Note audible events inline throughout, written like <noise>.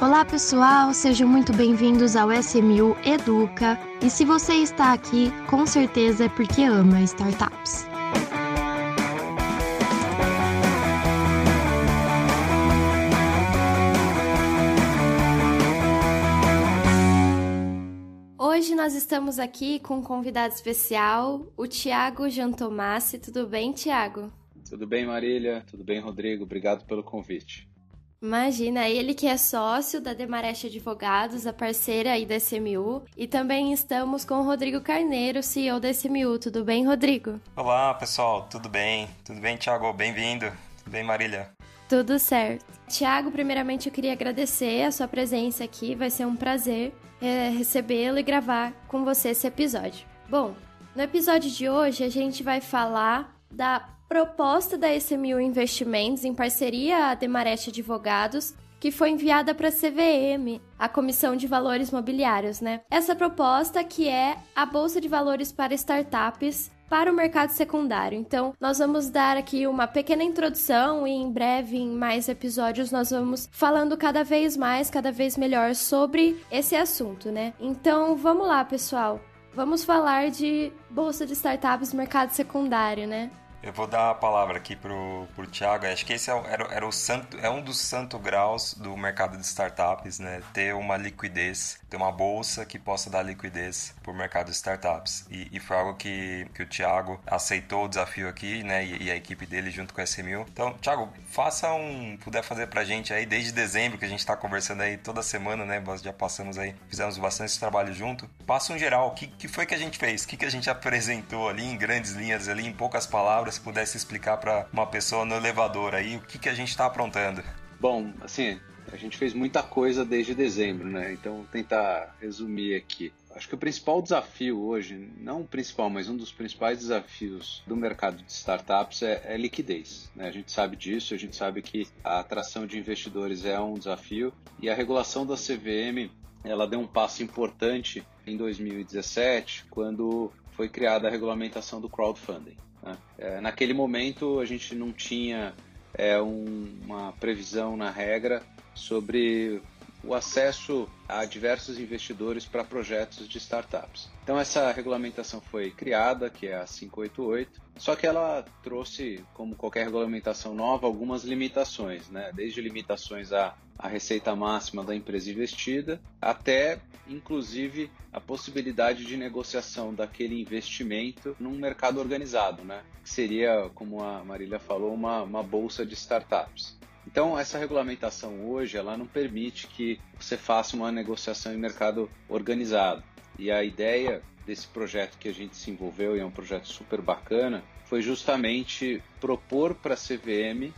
Olá pessoal, sejam muito bem-vindos ao SMU Educa. E se você está aqui, com certeza é porque ama startups. Hoje nós estamos aqui com um convidado especial, o Tiago Jantomassi. Tudo bem, Tiago? Tudo bem, Marília? Tudo bem, Rodrigo? Obrigado pelo convite. Imagina, ele que é sócio da Demareste Advogados, a parceira aí da SMU, e também estamos com o Rodrigo Carneiro, CEO da SMU. Tudo bem, Rodrigo? Olá, pessoal, tudo bem? Tudo bem, Thiago? Bem-vindo. Tudo bem, Marília? Tudo certo. Tiago, primeiramente eu queria agradecer a sua presença aqui, vai ser um prazer é, recebê-lo e gravar com você esse episódio. Bom, no episódio de hoje a gente vai falar da proposta da SMU Investimentos, em parceria a Demareste Advogados, que foi enviada para a CVM, a Comissão de Valores Mobiliários, né? Essa proposta que é a Bolsa de Valores para Startups para o mercado secundário. Então, nós vamos dar aqui uma pequena introdução e em breve, em mais episódios, nós vamos falando cada vez mais, cada vez melhor sobre esse assunto, né? Então, vamos lá, pessoal. Vamos falar de bolsa de startups mercado secundário, né? Eu vou dar a palavra aqui pro, pro Thiago. Acho que esse é, era, era o santo, é um dos santo graus do mercado de startups, né? Ter uma liquidez, ter uma bolsa que possa dar liquidez para o mercado de startups. E, e, foi algo que, que o Thiago aceitou o desafio aqui, né? E, e, a equipe dele junto com a SMU. Então, Thiago, faça um. puder fazer pra gente aí, desde dezembro, que a gente está conversando aí toda semana, né? Nós já passamos aí, fizemos bastante trabalho junto. Passa um geral, o que, que foi que a gente fez? O que, que a gente <laughs> apresentou ali em grandes linhas, ali em poucas palavras? Se pudesse explicar para uma pessoa no elevador aí o que, que a gente está aprontando. Bom, assim, a gente fez muita coisa desde dezembro, né? Então, vou tentar resumir aqui. Acho que o principal desafio hoje, não o principal, mas um dos principais desafios do mercado de startups é, é liquidez. Né? A gente sabe disso, a gente sabe que a atração de investidores é um desafio e a regulação da CVM ela deu um passo importante em 2017, quando foi criada a regulamentação do crowdfunding. Né? É, naquele momento a gente não tinha é, um, uma previsão na regra sobre o acesso a diversos investidores para projetos de startups. Então essa regulamentação foi criada, que é a 588, só que ela trouxe, como qualquer regulamentação nova, algumas limitações, né? desde limitações à, à receita máxima da empresa investida, até inclusive a possibilidade de negociação daquele investimento num mercado organizado, né? que seria, como a Marília falou, uma, uma bolsa de startups. Então, essa regulamentação hoje, ela não permite que você faça uma negociação em mercado organizado. E a ideia desse projeto que a gente se envolveu, e é um projeto super bacana, foi justamente propor para a CVM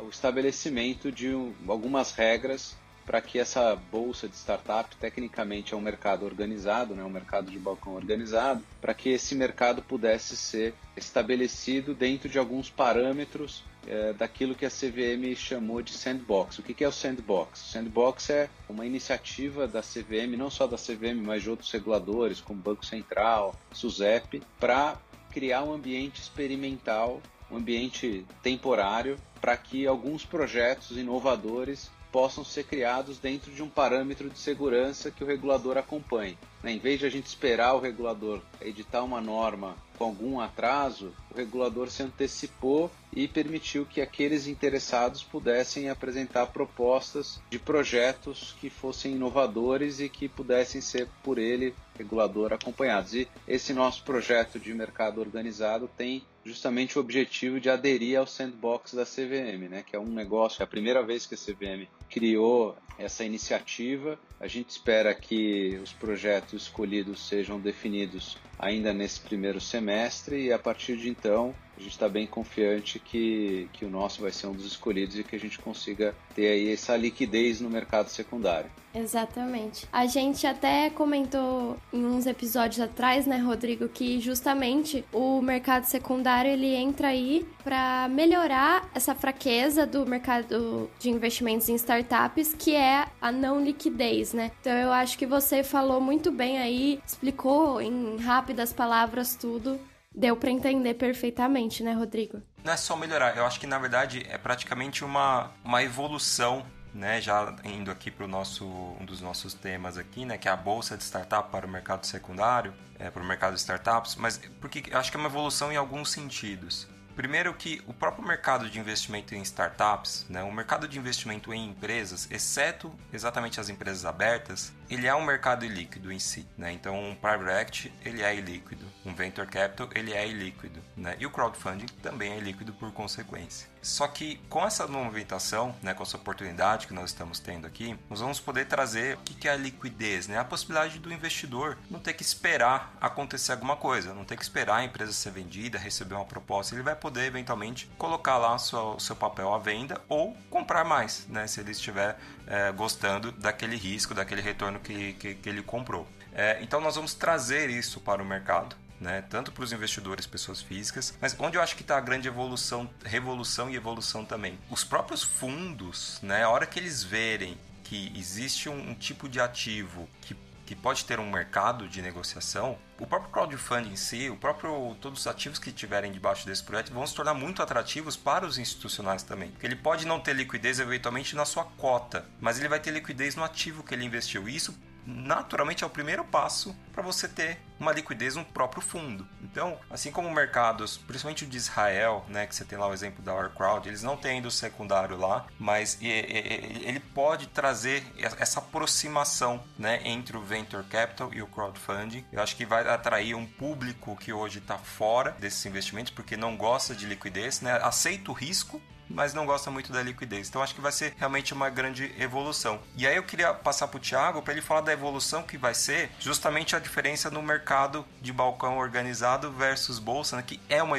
o estabelecimento de algumas regras para que essa bolsa de startup, tecnicamente é um mercado organizado, né, um mercado de balcão organizado, para que esse mercado pudesse ser estabelecido dentro de alguns parâmetros é, daquilo que a CVM chamou de sandbox. O que, que é o sandbox? O sandbox é uma iniciativa da CVM, não só da CVM, mas de outros reguladores, como Banco Central, SUSEP, para criar um ambiente experimental, um ambiente temporário, para que alguns projetos inovadores possam ser criados dentro de um parâmetro de segurança que o regulador acompanhe. Né? Em vez de a gente esperar o regulador editar uma norma com algum atraso, o regulador se antecipou e permitiu que aqueles interessados pudessem apresentar propostas de projetos que fossem inovadores e que pudessem ser por ele, regulador, acompanhados. E esse nosso projeto de mercado organizado tem justamente o objetivo de aderir ao sandbox da CVM, né, que é um negócio, é a primeira vez que a CVM criou essa iniciativa. A gente espera que os projetos escolhidos sejam definidos ainda nesse primeiro semestre e a partir de então a gente está bem confiante que, que o nosso vai ser um dos escolhidos e que a gente consiga ter aí essa liquidez no mercado secundário. Exatamente. A gente até comentou em uns episódios atrás, né, Rodrigo, que justamente o mercado secundário ele entra aí para melhorar essa fraqueza do mercado de investimentos em startups, que é a não liquidez, né? Então eu acho que você falou muito bem aí, explicou em rápidas palavras tudo Deu para entender perfeitamente, né, Rodrigo? Não é só melhorar, eu acho que na verdade é praticamente uma, uma evolução né, já indo aqui para o nosso um dos nossos temas aqui, né, que é a bolsa de startup para o mercado secundário, é, para o mercado de startups, mas porque acho que é uma evolução em alguns sentidos. Primeiro que o próprio mercado de investimento em startups, né, o mercado de investimento em empresas, exceto exatamente as empresas abertas, ele é um mercado ilíquido em si. Né? Então, um private equity ele é ilíquido, um venture capital ele é ilíquido, né? e o crowdfunding também é ilíquido por consequência. Só que com essa movimentação, né, com essa oportunidade que nós estamos tendo aqui, nós vamos poder trazer o que é a liquidez, né? a possibilidade do investidor não ter que esperar acontecer alguma coisa, não ter que esperar a empresa ser vendida, receber uma proposta, ele vai poder eventualmente colocar lá o seu, papel à venda ou comprar mais, né, se ele estiver é, gostando daquele risco, daquele retorno que, que, que ele comprou. É, então nós vamos trazer isso para o mercado né? Tanto para os investidores, pessoas físicas, mas onde eu acho que está a grande evolução, revolução e evolução também. Os próprios fundos, né? A hora que eles verem que existe um, um tipo de ativo que que pode ter um mercado de negociação, o próprio crowdfunding em si, o próprio todos os ativos que tiverem debaixo desse projeto vão se tornar muito atrativos para os institucionais também. Porque ele pode não ter liquidez eventualmente na sua cota, mas ele vai ter liquidez no ativo que ele investiu. E isso naturalmente é o primeiro passo para você ter uma liquidez no próprio fundo. Então, assim como mercados, principalmente o de Israel, né, que você tem lá o exemplo da OurCrowd, eles não têm do secundário lá, mas ele pode trazer essa aproximação né, entre o venture capital e o crowdfunding. Eu acho que vai atrair um público que hoje está fora desses investimentos porque não gosta de liquidez, né, aceita o risco, mas não gosta muito da liquidez. Então acho que vai ser realmente uma grande evolução. E aí eu queria passar para o Thiago para ele falar da evolução que vai ser justamente a diferença no mercado de balcão organizado versus bolsa, né? que é uma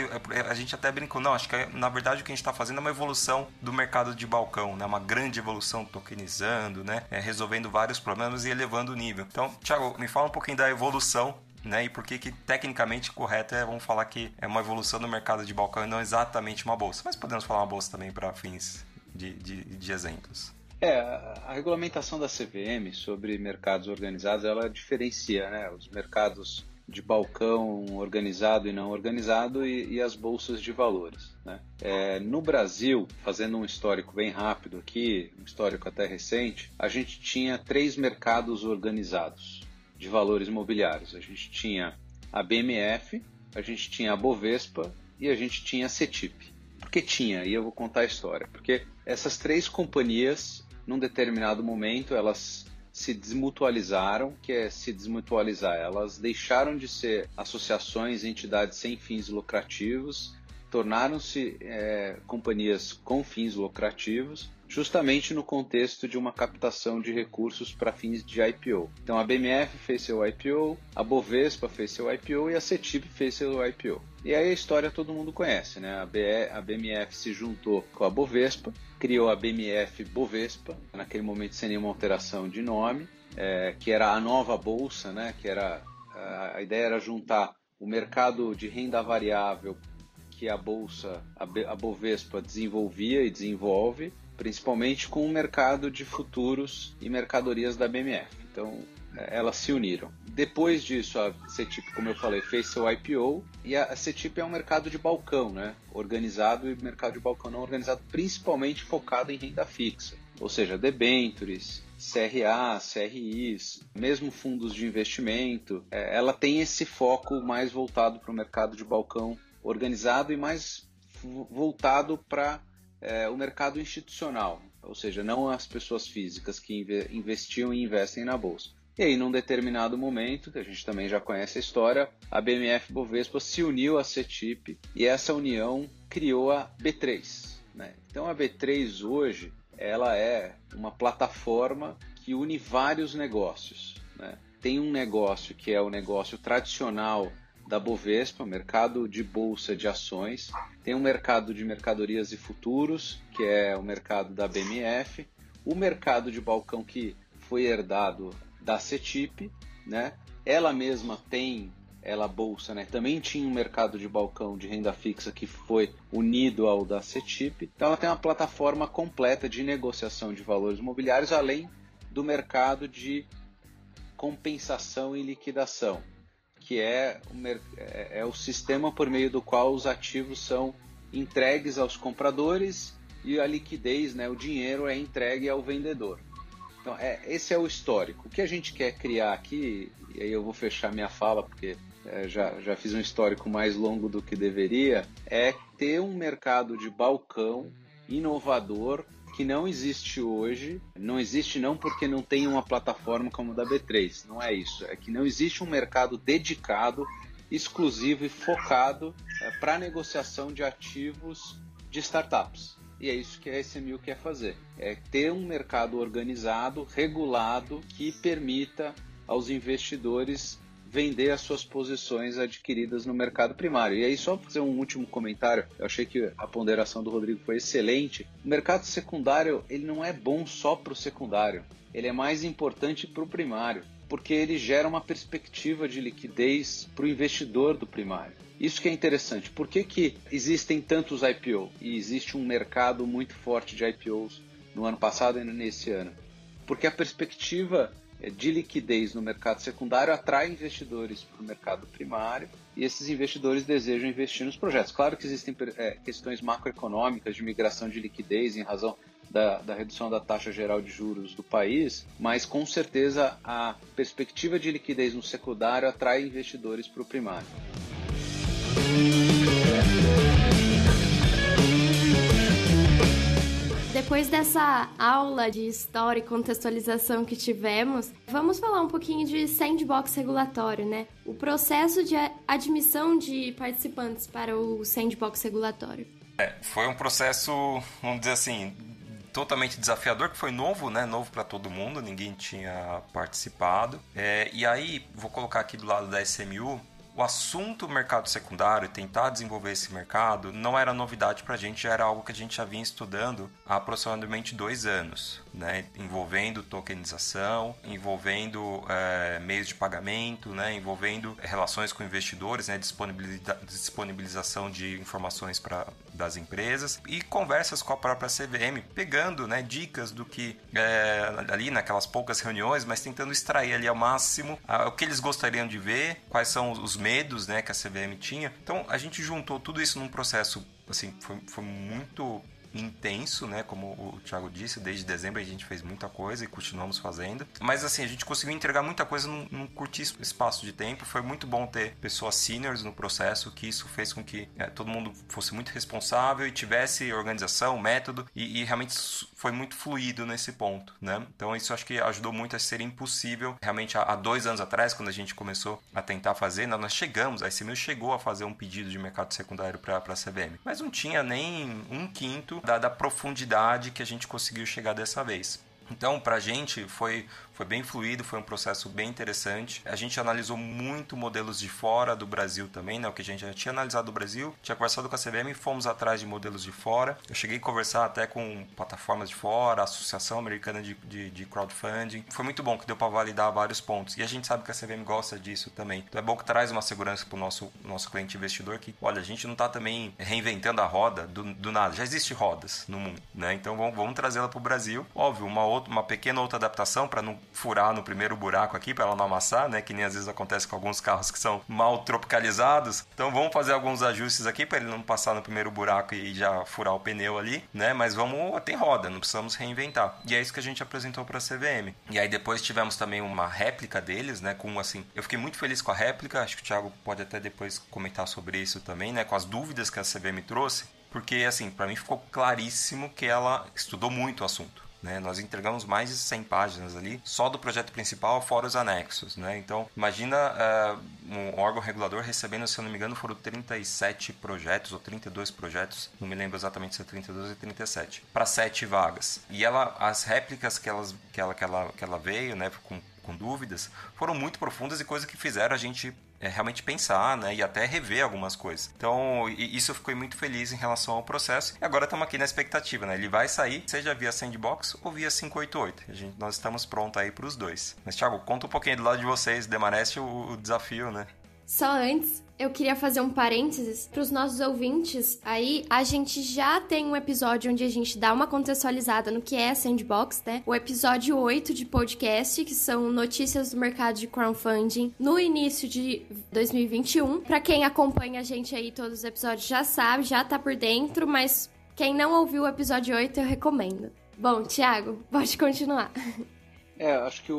a gente até brincou, não, acho que na verdade o que a gente está fazendo é uma evolução do mercado de balcão, né? Uma grande evolução tokenizando, né? É, resolvendo vários problemas e elevando o nível. Então, Thiago, me fala um pouquinho da evolução né? E por que que tecnicamente correto é, vamos falar que é uma evolução do mercado de balcão e não exatamente uma bolsa. Mas podemos falar uma bolsa também para fins de, de, de exemplos. É, a regulamentação da CVM sobre mercados organizados, ela diferencia né, os mercados de balcão organizado e não organizado e, e as bolsas de valores. Né? É, no Brasil, fazendo um histórico bem rápido aqui, um histórico até recente, a gente tinha três mercados organizados de valores imobiliários. A gente tinha a BMF, a gente tinha a Bovespa e a gente tinha a CETIP. Por que tinha? E eu vou contar a história. Porque essas três companhias, num determinado momento, elas se desmutualizaram, que é se desmutualizar. Elas deixaram de ser associações, entidades sem fins lucrativos, tornaram-se é, companhias com fins lucrativos justamente no contexto de uma captação de recursos para fins de IPO. Então a BMF fez seu IPO, a Bovespa fez seu IPO e a CETIP fez seu IPO. E aí a história todo mundo conhece, né? A, BMF se juntou com a Bovespa, criou a BMF Bovespa, naquele momento sem nenhuma alteração de nome, é, que era a nova bolsa, né? Que era a ideia era juntar o mercado de renda variável que a bolsa, a, Bovespa desenvolvia e desenvolve principalmente com o mercado de futuros e mercadorias da BMF. Então, é, elas se uniram. Depois disso, a CETIP, como eu falei, fez seu IPO e a CETIP é um mercado de balcão, né? Organizado e mercado de balcão não organizado, principalmente focado em renda fixa, ou seja, debentures, CRA, CRIs, mesmo fundos de investimento. É, ela tem esse foco mais voltado para o mercado de balcão organizado e mais voltado para é, o mercado institucional, ou seja, não as pessoas físicas que investiam e investem na bolsa. E aí, num determinado momento, que a gente também já conhece a história, a BMF Bovespa se uniu à CETIP e essa união criou a B3. Né? Então, a B3 hoje ela é uma plataforma que une vários negócios. Né? Tem um negócio que é o negócio tradicional da Bovespa, mercado de bolsa de ações, tem um mercado de mercadorias e futuros, que é o mercado da BMF, o mercado de balcão que foi herdado da CETIP, né? Ela mesma tem, ela bolsa, né? Também tinha um mercado de balcão de renda fixa que foi unido ao da CETIP. Então ela tem uma plataforma completa de negociação de valores imobiliários, além do mercado de compensação e liquidação que é o, é, é o sistema por meio do qual os ativos são entregues aos compradores e a liquidez, né, o dinheiro é entregue ao vendedor. Então, é, esse é o histórico. O que a gente quer criar aqui, e aí eu vou fechar minha fala porque é, já, já fiz um histórico mais longo do que deveria, é ter um mercado de balcão inovador que não existe hoje. Não existe não porque não tem uma plataforma como a da B3, não é isso. É que não existe um mercado dedicado, exclusivo e focado é, para negociação de ativos de startups. E é isso que a SMU quer fazer: é ter um mercado organizado, regulado, que permita aos investidores vender as suas posições adquiridas no mercado primário. E aí, só fazer um último comentário, eu achei que a ponderação do Rodrigo foi excelente. O mercado secundário ele não é bom só para o secundário, ele é mais importante para o primário, porque ele gera uma perspectiva de liquidez para o investidor do primário. Isso que é interessante. Por que, que existem tantos IPO e existe um mercado muito forte de IPOs no ano passado e nesse ano? Porque a perspectiva de liquidez no mercado secundário atrai investidores para o mercado primário e esses investidores desejam investir nos projetos. Claro que existem é, questões macroeconômicas de migração de liquidez em razão da, da, redução da taxa geral de juros do país, mas com certeza a perspectiva de liquidez no secundário atrai investidores para o primário. Depois dessa aula de história e contextualização que tivemos, vamos falar um pouquinho de sandbox regulatório, né? O processo de admissão de participantes para o sandbox regulatório. É, foi um processo, vamos dizer assim, totalmente desafiador, que foi novo, né? Novo para todo mundo, ninguém tinha participado. É, e aí, vou colocar aqui do lado da SMU, o assunto mercado secundário, tentar desenvolver esse mercado, não era novidade para a gente, já era algo que a gente já vinha estudando há aproximadamente dois anos né, envolvendo tokenização, envolvendo é, meios de pagamento, né, envolvendo relações com investidores, né, disponibiliza disponibilização de informações para das empresas e conversas com a própria CVM, pegando né, dicas do que é, ali naquelas poucas reuniões, mas tentando extrair ali ao máximo a, o que eles gostariam de ver, quais são os medos né, que a CVM tinha. Então a gente juntou tudo isso num processo assim, foi, foi muito intenso, né? Como o Thiago disse, desde dezembro a gente fez muita coisa e continuamos fazendo. Mas assim, a gente conseguiu entregar muita coisa num, num curtíssimo espaço de tempo. Foi muito bom ter pessoas seniors no processo, que isso fez com que é, todo mundo fosse muito responsável e tivesse organização, método, e, e, realmente foi muito fluido nesse ponto, né? Então isso acho que ajudou muito a ser impossível. Realmente, há, dois anos atrás, quando a gente começou a tentar fazer, nós chegamos, a SMU chegou a fazer um pedido de mercado secundário para a CBM, mas não tinha nem um quinto da, da profundidade que a gente conseguiu chegar dessa vez. Então, para a gente foi foi bem fluido, foi um processo bem interessante. A gente analisou muito modelos de fora do Brasil também, né? O que a gente já tinha analisado do Brasil, tinha conversado com a CVM e fomos atrás de modelos de fora. Eu cheguei a conversar até com plataformas de fora, a Associação Americana de, de, de Crowdfunding. Foi muito bom, que deu para validar vários pontos. E a gente sabe que a CVM gosta disso também. Então é bom que traz uma segurança para o nosso, nosso cliente investidor que, olha, a gente não está também reinventando a roda do, do nada. Já existe rodas no mundo, né? Então vamos, vamos trazê-la para o Brasil. Óbvio, uma, outra, uma pequena outra adaptação para não furar no primeiro buraco aqui para ela não amassar, né? Que nem às vezes acontece com alguns carros que são mal tropicalizados. Então vamos fazer alguns ajustes aqui para ele não passar no primeiro buraco e já furar o pneu ali, né? Mas vamos tem roda, não precisamos reinventar. E é isso que a gente apresentou para a CVM. E aí depois tivemos também uma réplica deles, né? Com assim, eu fiquei muito feliz com a réplica. Acho que o Thiago pode até depois comentar sobre isso também, né? Com as dúvidas que a CVM trouxe, porque assim, para mim ficou claríssimo que ela estudou muito o assunto. Né? Nós entregamos mais de 100 páginas ali, só do projeto principal, fora os anexos. Né? Então, imagina uh, um órgão regulador recebendo, se eu não me engano, foram 37 projetos ou 32 projetos, não me lembro exatamente se é 32 ou 37, para 7 vagas. E ela, as réplicas que, elas, que, ela, que, ela, que ela veio, né, com com dúvidas, foram muito profundas e coisas que fizeram a gente é, realmente pensar, né, e até rever algumas coisas. Então, isso eu fiquei muito feliz em relação ao processo. E agora estamos aqui na expectativa, né? Ele vai sair, seja via Sandbox ou via 588. A gente, nós estamos prontos aí para os dois. Mas, Thiago, conta um pouquinho do lado de vocês, demareste o, o desafio, né? Só antes, eu queria fazer um parênteses para os nossos ouvintes. Aí, a gente já tem um episódio onde a gente dá uma contextualizada no que é Sandbox, né? O episódio 8 de podcast, que são notícias do mercado de crowdfunding no início de 2021. Para quem acompanha a gente aí, todos os episódios já sabe, já tá por dentro, mas Quem não ouviu o episódio 8, eu recomendo. Bom, Thiago, pode continuar. <laughs> É, acho que o,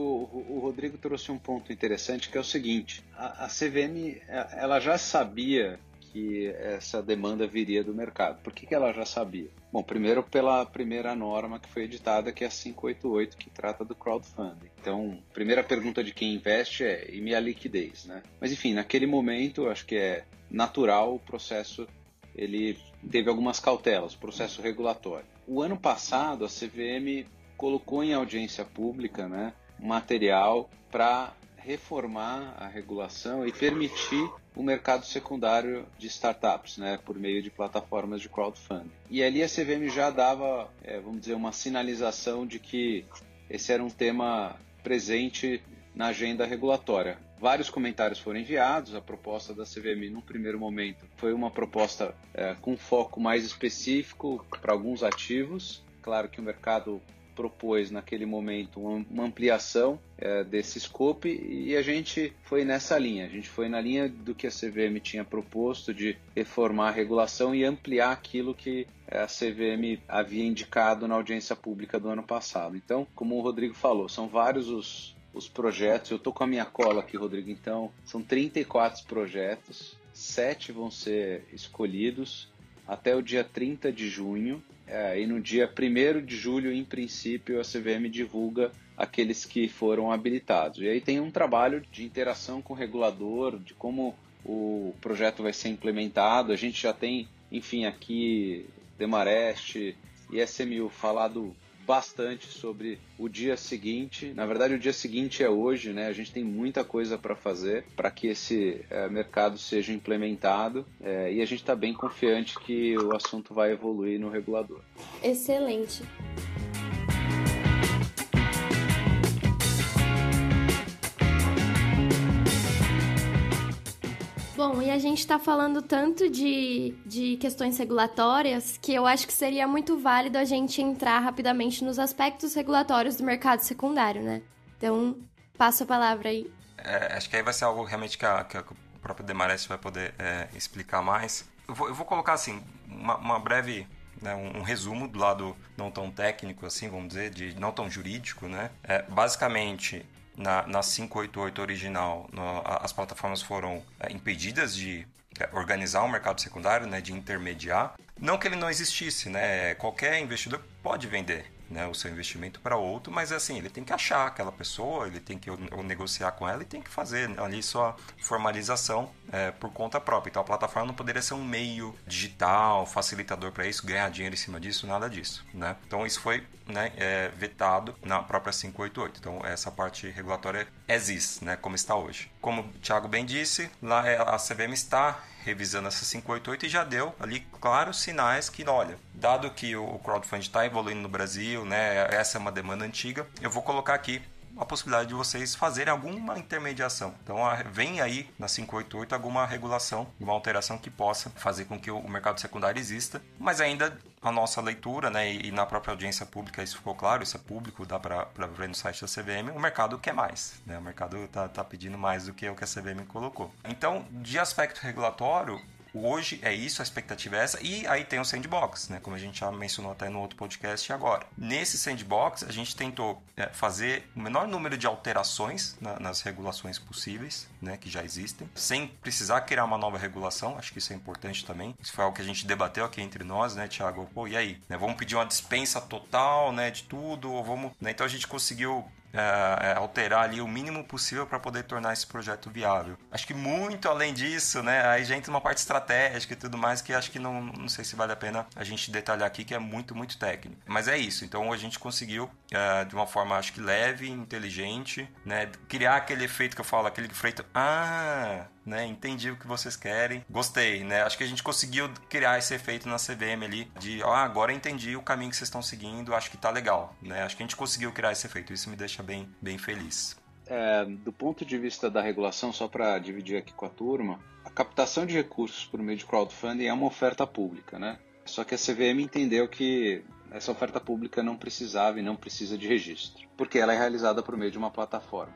o, Rodrigo trouxe um ponto interessante que é o seguinte: a, a CVM ela já sabia que essa demanda viria do mercado. Por que, que ela já sabia? Bom, primeiro pela primeira norma que foi editada, que é a 588, que trata do crowdfunding. Então, primeira pergunta de quem investe é, e minha liquidez, né? Mas enfim, naquele momento, acho que é natural o processo, ele teve algumas cautelas, processo regulatório. O ano passado, a CVM colocou em audiência pública, né, material para reformar a regulação e permitir o mercado secundário de startups, né, por meio de plataformas de crowdfunding. E ali a CVM já dava, é, vamos dizer, uma sinalização de que esse era um tema presente na agenda regulatória. Vários comentários foram enviados. A proposta da CVM, num primeiro momento, foi uma proposta é, com foco mais específico para alguns ativos. Claro que o mercado propôs naquele momento uma ampliação é, desse scope e a gente foi nessa linha. A gente foi na linha do que a CVM tinha proposto de reformar a regulação e ampliar aquilo que a CVM havia indicado na audiência pública do ano passado. Então, como o Rodrigo falou, são vários os, os projetos. Eu estou com a minha cola aqui, Rodrigo. Então, são 34 projetos, sete vão ser escolhidos até o dia 30 de junho. É, e no dia 1 de julho, em princípio, a CVM divulga aqueles que foram habilitados. E aí tem um trabalho de interação com o regulador, de como o projeto vai ser implementado. A gente já tem, enfim, aqui Demarest e SMU falado bastante sobre o dia seguinte. Na verdade, o dia seguinte é hoje, né? A gente tem muita coisa para fazer para que esse é, mercado seja implementado é, e a gente está bem confiante que o assunto vai evoluir no regulador. Excelente. A gente está falando tanto de, de questões regulatórias que eu acho que seria muito válido a gente entrar rapidamente nos aspectos regulatórios do mercado secundário, né? Então, passo a palavra aí. É, acho que aí vai ser algo realmente que, a, que o próprio Demares vai poder é, explicar mais. Eu vou, eu vou, colocar assim, uma, uma breve né, um, um, resumo do lado não tão técnico assim, vamos dizer, de não tão jurídico, né? É, basicamente, na, na 588 original, no, as plataformas foram é, impedidas de é, organizar um mercado secundário, né, de intermediar. Não que ele não existisse, né? Qualquer investidor pode vender né, o seu investimento para outro, mas assim, ele tem que achar aquela pessoa, ele tem que ou negociar com ela e tem que fazer ali sua formalização é, por conta própria. Então a plataforma não poderia ser um meio digital, facilitador para isso, ganhar dinheiro em cima disso, nada disso. Né? Então isso foi né, é, vetado na própria 588. Então essa parte regulatória existe, né, como está hoje. Como o Thiago bem disse, lá é, a CVM está revisando essa 588 e já deu ali claros sinais que, olha, dado que o crowdfunding está evoluindo no Brasil, né, essa é uma demanda antiga, eu vou colocar aqui a possibilidade de vocês fazerem alguma intermediação. Então, vem aí na 588 alguma regulação, uma alteração que possa fazer com que o mercado secundário exista, mas ainda a nossa leitura, né, e na própria audiência pública isso ficou claro, isso é público, dá para ver no site da CVM, o mercado quer mais, né, o mercado está tá pedindo mais do que o que a CVM colocou. Então, de aspecto regulatório, Hoje é isso, a expectativa é essa. E aí tem o sandbox, né? Como a gente já mencionou até no outro podcast agora. Nesse sandbox, a gente tentou é, fazer o menor número de alterações na, nas regulações possíveis, né? Que já existem, sem precisar criar uma nova regulação. Acho que isso é importante também. Isso foi algo que a gente debateu aqui entre nós, né, Thiago? Pô, e aí? Né? Vamos pedir uma dispensa total, né? De tudo? Ou vamos. Né? Então a gente conseguiu é, é, alterar ali o mínimo possível para poder tornar esse projeto viável. Acho que muito além disso, né? Aí já entra uma parte estratégica e tudo mais que acho que não, não sei se vale a pena a gente detalhar aqui, que é muito, muito técnico. Mas é isso. Então a gente conseguiu, é, de uma forma acho que leve, inteligente, né? Criar aquele efeito que eu falo, aquele efeito. Ah! Né? Entendi o que vocês querem, gostei, né? Acho que a gente conseguiu criar esse efeito na CVM ali de, ah, agora entendi o caminho que vocês estão seguindo, acho que tá legal, né? Acho que a gente conseguiu criar esse efeito, isso me deixa bem, bem feliz. É, do ponto de vista da regulação, só para dividir aqui com a turma, a captação de recursos por meio de crowdfunding é uma oferta pública, né? Só que a CVM entendeu que essa oferta pública não precisava e não precisa de registro, porque ela é realizada por meio de uma plataforma.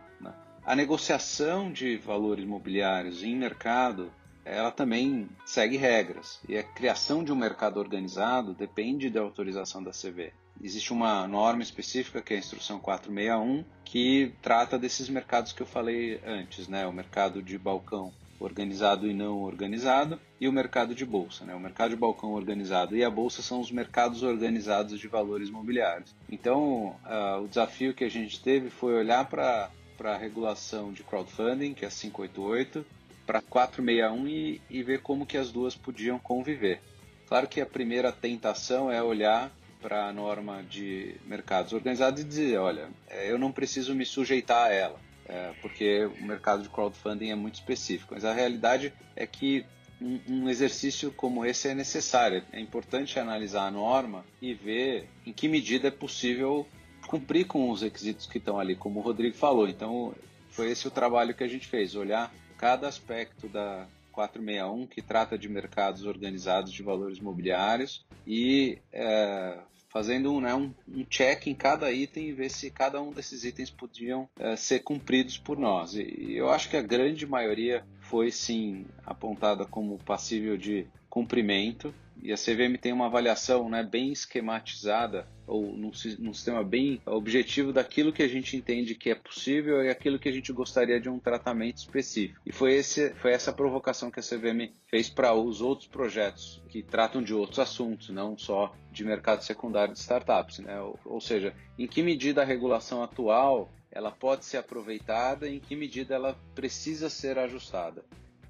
A negociação de valores imobiliários em mercado ela também segue regras. E a criação de um mercado organizado depende da autorização da CVM. Existe uma norma específica, que é a Instrução 461, que trata desses mercados que eu falei antes, né? O mercado de balcão organizado e não organizado, e o mercado de bolsa. Né? O mercado de balcão organizado e a bolsa são os mercados organizados de valores imobiliários. Então, uh, o desafio que a gente teve foi olhar para a regulação de crowdfunding, que é a 588, para 461 e, e ver como que as duas podiam conviver. Claro que a primeira tentação é olhar para a norma de mercados organizados e dizer, olha, é, eu não preciso me sujeitar a ela é, porque o mercado de crowdfunding é muito específico. Mas a realidade é que um, um, exercício como esse é necessário. É importante analisar a norma e ver em que medida é possível cumprir com os requisitos que estão ali, como o Rodrigo falou. Então, foi esse o trabalho que a gente fez, olhar cada aspecto da 461 que trata de mercados organizados de valores mobiliários e é, fazendo né, um, um, check em cada item e ver se cada um desses itens podiam é, ser cumpridos por nós. E, e eu acho que a grande maioria foi sim apontada como passível de cumprimento e a CVM tem uma avaliação né, bem esquematizada ou num, num, sistema bem objetivo daquilo que a gente entende que é possível e aquilo que a gente gostaria de um tratamento específico. E foi, esse, foi essa provocação que a CVM fez para os outros projetos que tratam de outros assuntos, não só de mercado secundário de startups. Né? Ou, ou seja, em que medida a regulação atual ela pode ser aproveitada e em que medida ela precisa ser ajustada.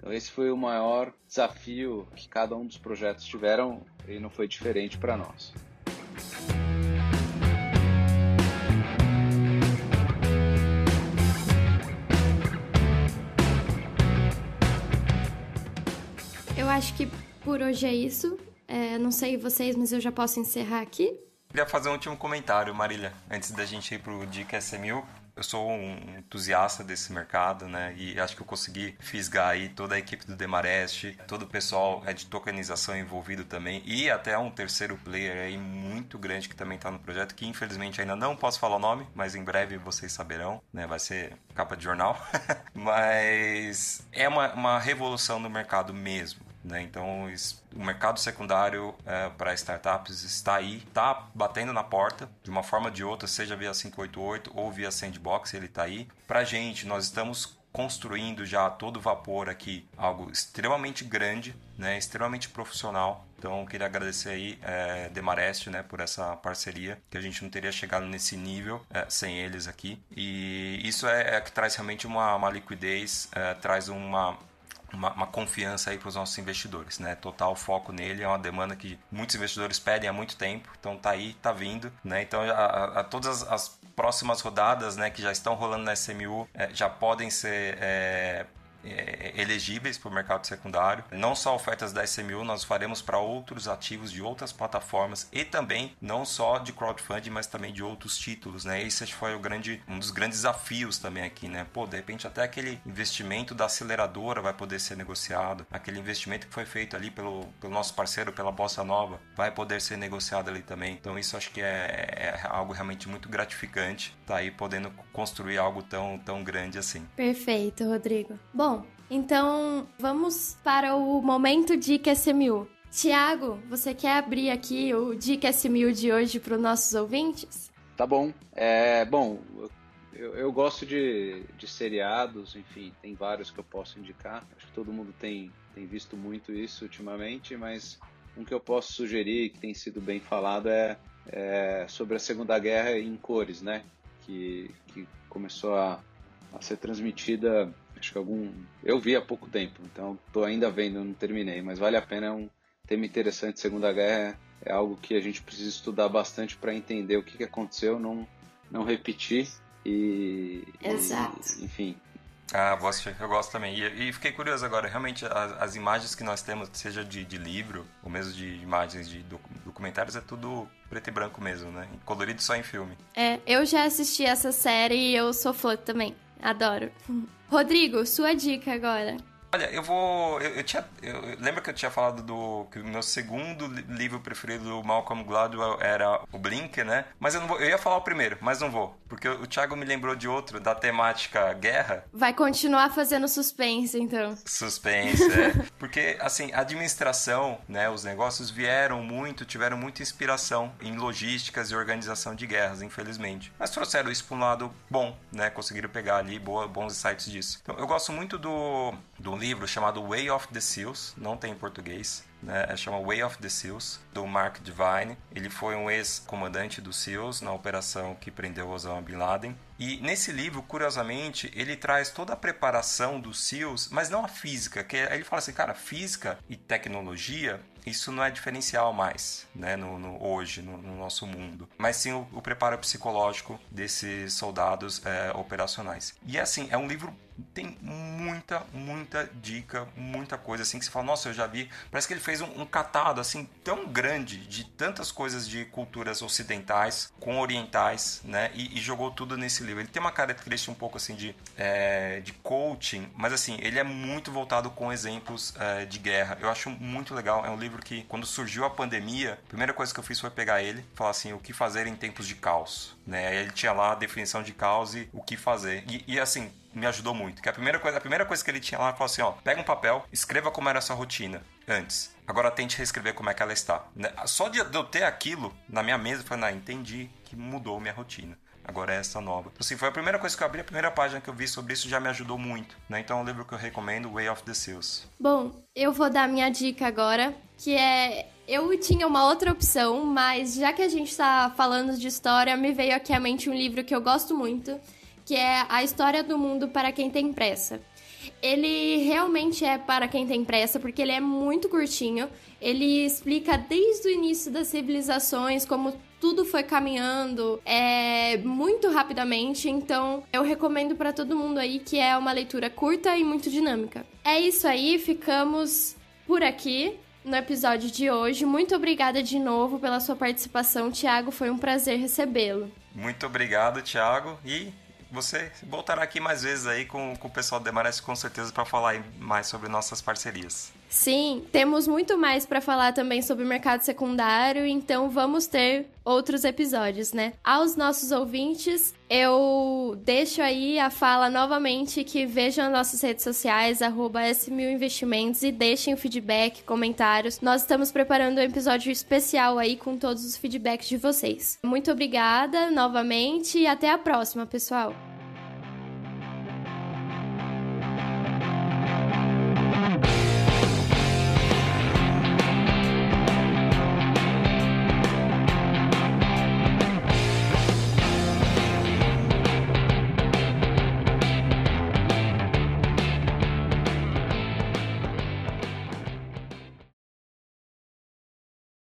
Então esse foi o maior desafio que cada um dos projetos tiveram e não foi diferente para nós. Eu acho que por hoje é isso. É, não sei vocês, mas eu já posso encerrar aqui. Queria fazer um último comentário, Marília, antes da gente ir para o Dica S1000 eu sou um entusiasta desse mercado, né? E acho que eu consegui fisgar aí toda a equipe do Demarest, todo o pessoal é de tokenização envolvido também e até um terceiro player aí muito grande que também está no projeto, que infelizmente ainda não posso falar o nome, mas em breve vocês saberão, né? Vai ser capa de jornal. <laughs> mas é uma, uma revolução no mercado mesmo. Né? Então, o mercado secundário é, para startups está aí, está batendo na porta de uma forma ou de outra, seja via 588 ou via Sandbox, ele está aí. Para a gente, nós estamos construindo já todo vapor aqui algo extremamente grande, né, extremamente profissional. Então, queria agradecer aí é, Demarest, né, por essa parceria, que a gente não teria chegado nesse nível é, sem eles aqui. E isso é, é que traz realmente uma, uma liquidez, é, traz uma uma, uma, confiança aí para os nossos investidores, né? Total foco nele é uma demanda que muitos investidores pedem há muito tempo, então tá aí, tá vindo, né? Então a, a todas as próximas rodadas, né, que já estão rolando na SMU, é, já podem ser é, é, elegíveis para o mercado secundário. Não só ofertas da SMU, nós faremos para outros ativos de outras plataformas e também não só de crowdfunding, mas também de outros títulos, né? Esse foi o grande, um dos grandes desafios também aqui, né? Pô, de repente até aquele investimento da aceleradora vai poder ser negociado, aquele investimento que foi feito ali pelo, pelo nosso parceiro, pela Bossa Nova, vai poder ser negociado ali também. Então isso acho que é, é algo realmente muito gratificante, tá aí podendo construir algo tão, tão grande assim. Perfeito, Rodrigo. Bom, Bom, então vamos para o momento Dica SMU. Tiago, você quer abrir aqui o Dica SMU de hoje para os nossos ouvintes? Tá bom. É, bom, eu, eu gosto de, de, seriados, enfim, tem vários que eu posso indicar. Acho que todo mundo tem, tem visto muito isso ultimamente, mas um que eu posso sugerir, que tem sido bem falado, é, é sobre a Segunda Guerra em cores, né? Que, que começou a, a ser transmitida acho que algum. Eu vi há pouco tempo, então estou ainda vendo, não terminei, mas vale a pena, é um tema interessante. Segunda Guerra é, é algo que a gente precisa estudar bastante para entender o que, que aconteceu, não, não repetir e. Exato. E, enfim. Ah, vou assistir, eu gosto também. E, e fiquei curioso agora, realmente as, as, imagens que nós temos, seja de, de livro, ou mesmo de imagens de documentários, é tudo preto e branco mesmo, né? Colorido só em filme. É, eu já assisti essa série e eu sou fã também. Adoro. Rodrigo, sua dica agora. Olha, eu vou. Eu, eu tinha. Eu, lembra que eu tinha falado do. que o meu segundo livro preferido do Malcolm Gladwell era o Blink, né? Mas eu não vou. Eu ia falar o primeiro, mas não vou. Porque o Thiago me lembrou de outro, da temática guerra. Vai continuar fazendo suspense, então. Suspense, é. <laughs> Porque, assim, a administração, né? Os negócios vieram muito, tiveram muita inspiração em logísticas e organização de guerras, infelizmente. Mas trouxeram isso para um lado bom, né? Conseguiram pegar ali boa, bons insights disso. Então, eu gosto muito do, do livro chamado Way of the Seals, não tem em português, né? É chama Way of the Seals, do Mark Divine. Ele foi um ex-comandante dos SEALs na operação que prendeu Osama Bin Laden. E nesse livro, curiosamente, ele traz toda a preparação dos SEALs, mas não a física, que ele fala assim, cara, física e tecnologia isso não é diferencial mais, né, no, no hoje, no, no, nosso mundo. Mas sim o, o preparo psicológico desses soldados é, operacionais. E assim, é um livro tem muita, muita dica, muita coisa assim que você fala, nossa, eu já vi. Parece que ele fez um, um catado assim tão grande de tantas coisas de culturas ocidentais com orientais, né? E, e jogou tudo nesse livro. Ele tem uma característica um pouco assim de, é, de coaching, mas assim, ele é muito voltado com exemplos é, de guerra. Eu acho muito legal. É um livro que, quando surgiu a pandemia, a primeira coisa que eu fiz foi pegar ele e falar assim, o que fazer em tempos de caos, né? Ele tinha lá a definição de caos e o que fazer. E, e assim, me ajudou muito. Que a primeira coisa, a primeira coisa que ele tinha lá, falou assim, ó, pega um papel, escreva como era a sua rotina antes. Agora tente reescrever como é que ela está. Né? Só de eu ter aquilo na minha mesa, eu falei, ah, entendi que mudou minha rotina. Agora é essa nova. Então, assim, foi a primeira coisa que eu abri, a primeira página que eu vi sobre isso já me ajudou muito. Né? Então é um livro que eu recomendo, Way of the Seals. Bom, eu vou dar minha dica agora, que é eu tinha uma outra opção, mas já que a gente está falando de história, me veio aqui à mente um livro que eu gosto muito, que é A História do Mundo para Quem Tem Pressa. Ele realmente é para quem tem pressa, porque ele é muito curtinho. Ele explica desde o início das civilizações como tudo foi caminhando é, muito rapidamente, então eu recomendo para todo mundo aí que é uma leitura curta e muito dinâmica. É isso aí, ficamos por aqui no episódio de hoje. Muito obrigada de novo pela sua participação, Tiago. Foi um prazer recebê-lo. Muito obrigado, Tiago. E você voltará aqui mais vezes aí com, com o pessoal do Demarest com certeza para falar mais sobre nossas parcerias. Sim, temos muito mais para falar também sobre o mercado secundário, então vamos ter outros episódios, né? Aos nossos ouvintes, eu deixo aí a fala novamente que vejam nossas redes sociais, arroba Investimentos, e deixem o feedback, comentários. Nós estamos preparando um episódio especial aí com todos os feedbacks de vocês. Muito obrigada novamente e até a próxima, pessoal!